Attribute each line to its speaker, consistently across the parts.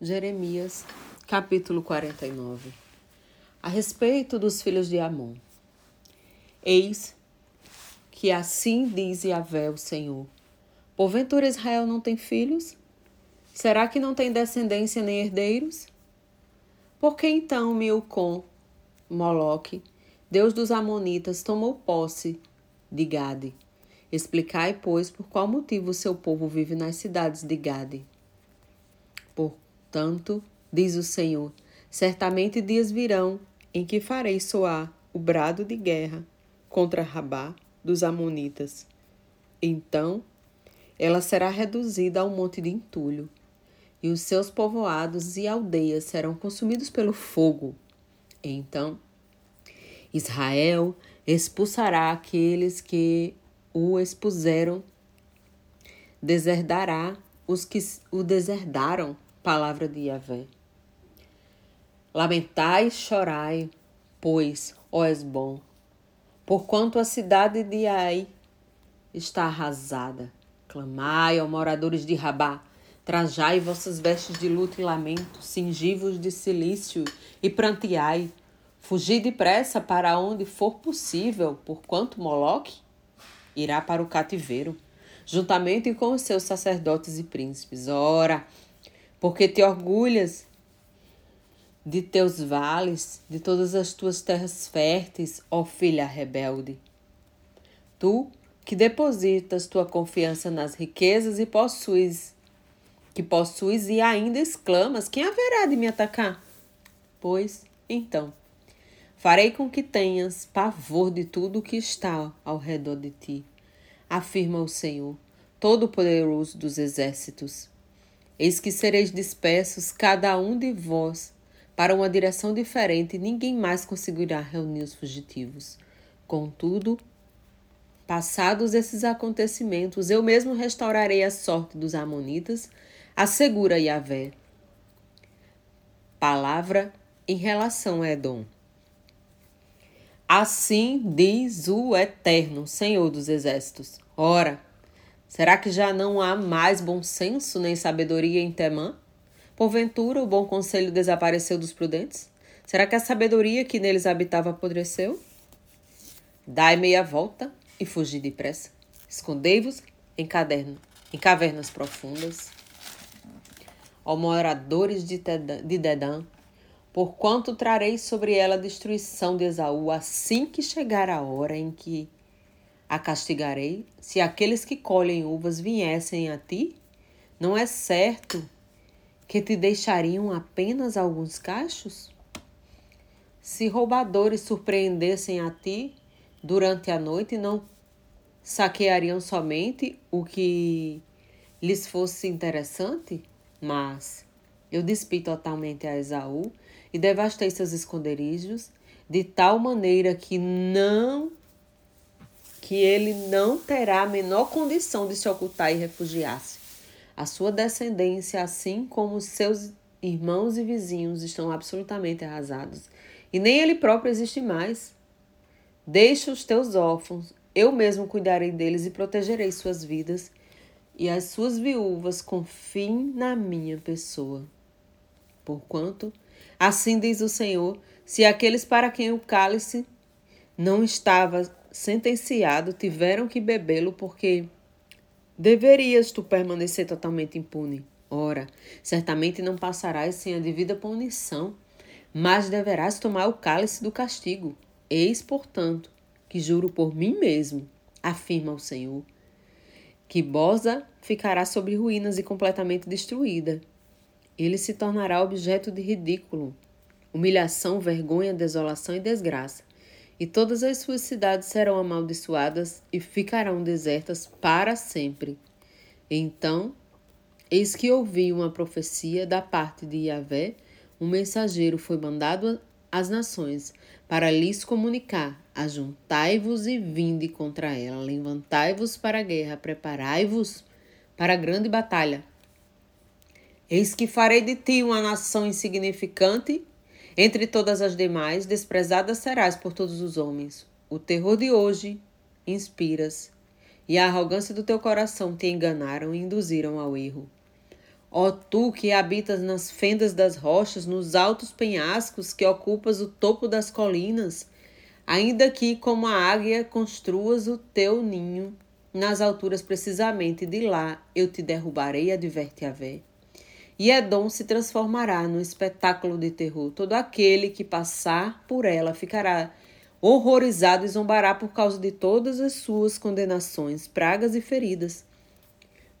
Speaker 1: Jeremias, capítulo 49 A respeito dos filhos de Amon. Eis que assim diz Yahvé o Senhor: Porventura Israel não tem filhos? Será que não tem descendência nem herdeiros? Por que então Milcom, Moloque, Deus dos Amonitas, tomou posse de Gade? Explicai, pois, por qual motivo o seu povo vive nas cidades de Gade. Portanto, diz o Senhor, certamente dias virão em que farei soar o brado de guerra contra Rabá dos Amonitas. Então, ela será reduzida ao monte de entulho, e os seus povoados e aldeias serão consumidos pelo fogo. Então, Israel expulsará aqueles que o expuseram, deserdará os que o deserdaram palavra de Yahvé. Lamentai chorai, pois, ó Esbom, porquanto a cidade de Ai está arrasada. Clamai, ó moradores de Rabá, trajai vossas vestes de luto e lamento, cingivos de silício e pranteai. Fugi depressa para onde for possível, porquanto Moloque irá para o cativeiro, juntamente com os seus sacerdotes e príncipes. Ora, porque te orgulhas de teus vales, de todas as tuas terras férteis, ó filha rebelde. Tu que depositas tua confiança nas riquezas e possuis, que possuis e ainda exclamas: quem haverá de me atacar? Pois, então, farei com que tenhas pavor de tudo o que está ao redor de ti, afirma o Senhor, Todo-Poderoso dos Exércitos. Eis que sereis dispersos, cada um de vós, para uma direção diferente, e ninguém mais conseguirá reunir os fugitivos. Contudo, passados esses acontecimentos, eu mesmo restaurarei a sorte dos Amonitas, assegura Yahvé. Palavra em relação a Edom. Assim diz o Eterno, Senhor dos Exércitos. Ora, Será que já não há mais bom senso nem sabedoria em Temã? Porventura o bom conselho desapareceu dos prudentes? Será que a sabedoria que neles habitava apodreceu? Dai meia volta e fugi depressa. Escondei-vos em em cavernas profundas. Ó moradores de, de Dedã, porquanto trarei sobre ela a destruição de Esaú assim que chegar a hora em que a castigarei se aqueles que colhem uvas viessem a ti? Não é certo que te deixariam apenas alguns cachos? Se roubadores surpreendessem a ti durante a noite, não saqueariam somente o que lhes fosse interessante? Mas eu despi totalmente a Esaú e devastei seus esconderijos de tal maneira que não que ele não terá a menor condição de se ocultar e refugiar-se. A sua descendência, assim como seus irmãos e vizinhos, estão absolutamente arrasados, e nem ele próprio existe mais. Deixa os teus órfãos, eu mesmo cuidarei deles e protegerei suas vidas, e as suas viúvas confiem na minha pessoa. Porquanto, assim diz o Senhor, se aqueles para quem o cálice não estava sentenciado tiveram que bebê-lo porque deverias tu permanecer totalmente impune. Ora, certamente não passarás sem a devida punição, mas deverás tomar o cálice do castigo. Eis, portanto, que juro por mim mesmo, afirma o Senhor, que Bosa ficará sobre ruínas e completamente destruída. Ele se tornará objeto de ridículo, humilhação, vergonha, desolação e desgraça e todas as suas cidades serão amaldiçoadas e ficarão desertas para sempre. Então, eis que ouvi uma profecia da parte de Yahvé, um mensageiro foi mandado às nações para lhes comunicar: Ajuntai-vos e vinde contra ela, levantai-vos para a guerra, preparai-vos para a grande batalha. Eis que farei de ti uma nação insignificante entre todas as demais, desprezada serás por todos os homens. O terror de hoje inspiras, e a arrogância do teu coração te enganaram e induziram ao erro. Ó tu que habitas nas fendas das rochas, nos altos penhascos que ocupas o topo das colinas, ainda que como a águia construas o teu ninho nas alturas precisamente de lá eu te derrubarei, adverte Vé. E Edom se transformará num espetáculo de terror. Todo aquele que passar por ela ficará horrorizado e zombará por causa de todas as suas condenações, pragas e feridas.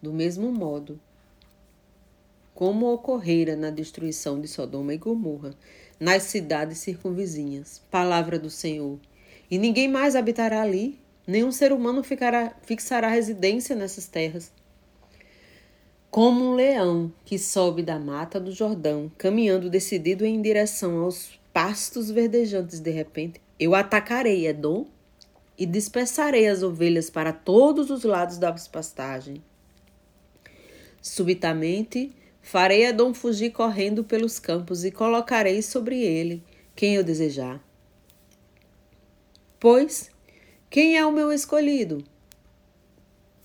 Speaker 1: Do mesmo modo, como ocorrera na destruição de Sodoma e Gomorra, nas cidades circunvizinhas. Palavra do Senhor. E ninguém mais habitará ali, nenhum ser humano ficará, fixará residência nessas terras. Como um leão que sobe da mata do Jordão, caminhando decidido em direção aos pastos verdejantes de repente, eu atacarei Edom e dispersarei as ovelhas para todos os lados das pastagens. Subitamente, Farei Edom fugir correndo pelos campos e colocarei sobre ele quem eu desejar. Pois, quem é o meu escolhido?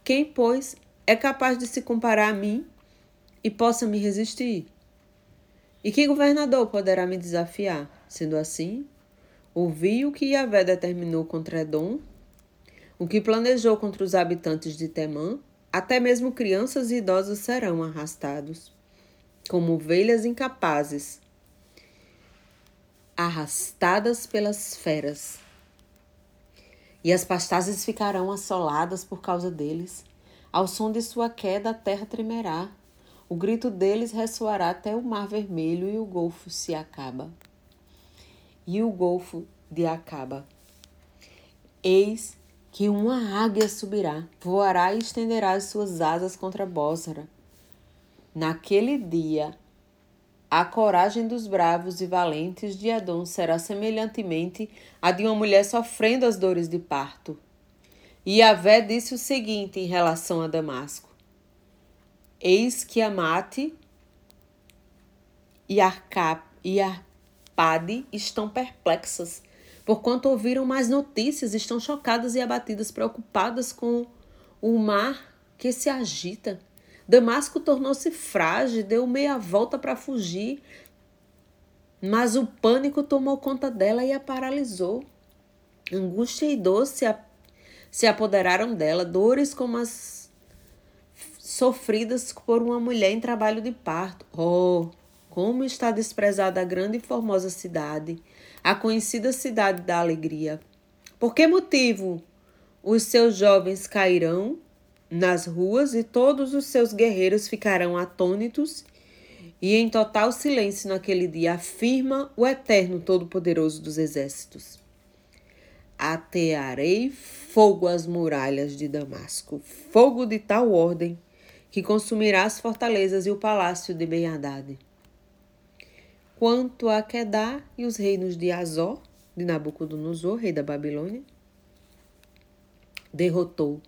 Speaker 1: Quem, pois, é capaz de se comparar a mim e possa me resistir? E que governador poderá me desafiar? Sendo assim, ouvi o que Yahvé determinou contra Edom, o que planejou contra os habitantes de Temã, até mesmo crianças e idosos serão arrastados como ovelhas incapazes, arrastadas pelas feras. E as pastagens ficarão assoladas por causa deles. Ao som de sua queda, a terra tremerá. O grito deles ressoará até o mar vermelho e o golfo se acaba. E o golfo de Acaba. Eis que uma águia subirá, voará e estenderá as suas asas contra Bósra Naquele dia, a coragem dos bravos e valentes de Edom será semelhantemente a de uma mulher sofrendo as dores de parto. E Avé disse o seguinte em relação a Damasco: Eis que Amate e Arpade estão perplexas, porquanto ouviram mais notícias, estão chocadas e abatidas, preocupadas com o mar que se agita. Damasco tornou-se frágil, deu meia volta para fugir, mas o pânico tomou conta dela e a paralisou. Angústia e dor se, se apoderaram dela, dores como as sofridas por uma mulher em trabalho de parto. Oh, como está desprezada a grande e formosa cidade, a conhecida cidade da alegria. Por que motivo os seus jovens cairão nas ruas e todos os seus guerreiros ficarão atônitos e em total silêncio naquele dia, afirma o Eterno Todo-Poderoso dos Exércitos. Atearei fogo às muralhas de Damasco, fogo de tal ordem que consumirá as fortalezas e o palácio de Ben-Hadad. Quanto a Kedá e os reinos de Azor, de Nabucodonosor, rei da Babilônia, derrotou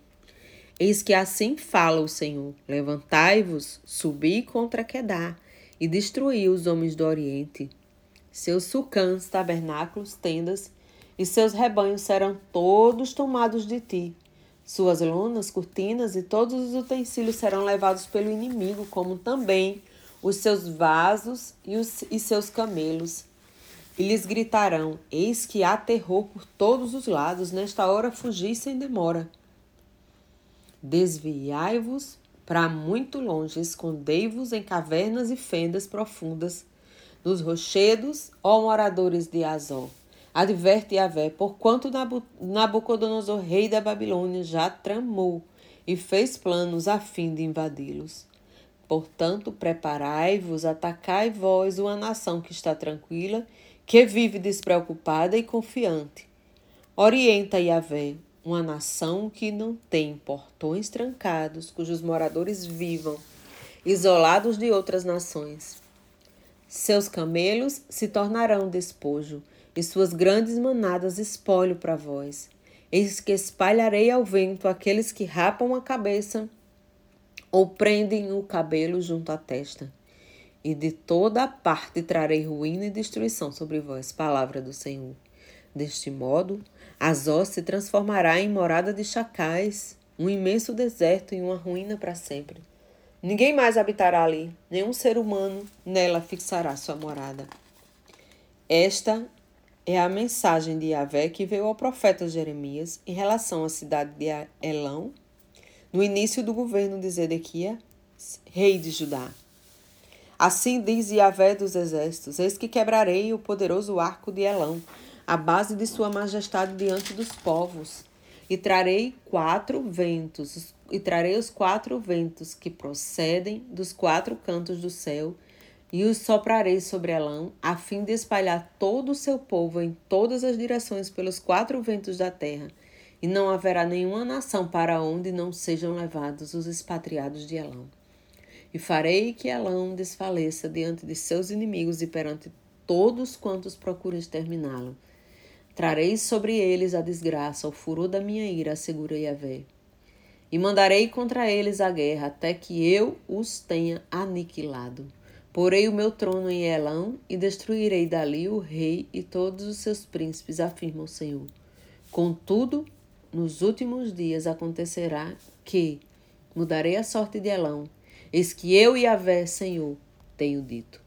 Speaker 1: Eis que assim fala o Senhor: Levantai-vos, subi contra Quedá, e destruí os homens do Oriente. Seus sucãs, tabernáculos, tendas e seus rebanhos serão todos tomados de ti. Suas lonas, cortinas e todos os utensílios serão levados pelo inimigo, como também os seus vasos e, os, e seus camelos. E lhes gritarão: Eis que há terror por todos os lados, nesta hora fugi sem demora. Desviai-vos para muito longe, escondei-vos em cavernas e fendas profundas, nos rochedos, ó moradores de Azó. Adverte Yahvé, porquanto Nabucodonosor, rei da Babilônia, já tramou e fez planos a fim de invadi-los. Portanto, preparai-vos, atacai vós uma nação que está tranquila, que vive despreocupada e confiante. Orienta Yahvé, uma nação que não tem portões trancados, cujos moradores vivam isolados de outras nações. Seus camelos se tornarão despojo, e suas grandes manadas espólio para vós. Eis que espalharei ao vento aqueles que rapam a cabeça ou prendem o cabelo junto à testa. E de toda a parte trarei ruína e destruição sobre vós. Palavra do Senhor. Deste modo, Azó se transformará em morada de chacais, um imenso deserto e uma ruína para sempre. Ninguém mais habitará ali, nenhum ser humano nela fixará sua morada. Esta é a mensagem de Yahvé que veio ao profeta Jeremias em relação à cidade de Elão, no início do governo de Zedequia, rei de Judá. Assim diz Yahvé dos exércitos: Eis que quebrarei o poderoso arco de Elão, a base de sua majestade diante dos povos, e trarei quatro ventos, e trarei os quatro ventos que procedem dos quatro cantos do céu, e os soprarei sobre Elão, a fim de espalhar todo o seu povo em todas as direções pelos quatro ventos da terra, e não haverá nenhuma nação para onde não sejam levados os expatriados de Elão. E farei que Elão desfaleça diante de seus inimigos e perante todos quantos procuram exterminá-lo. Trarei sobre eles a desgraça, o furor da minha ira, assegura Yahvé. E mandarei contra eles a guerra, até que eu os tenha aniquilado. Porei o meu trono em Elão e destruirei dali o rei e todos os seus príncipes, afirma o Senhor. Contudo, nos últimos dias acontecerá que mudarei a sorte de Elão Eis que eu, e Yahvé, Senhor, tenho dito.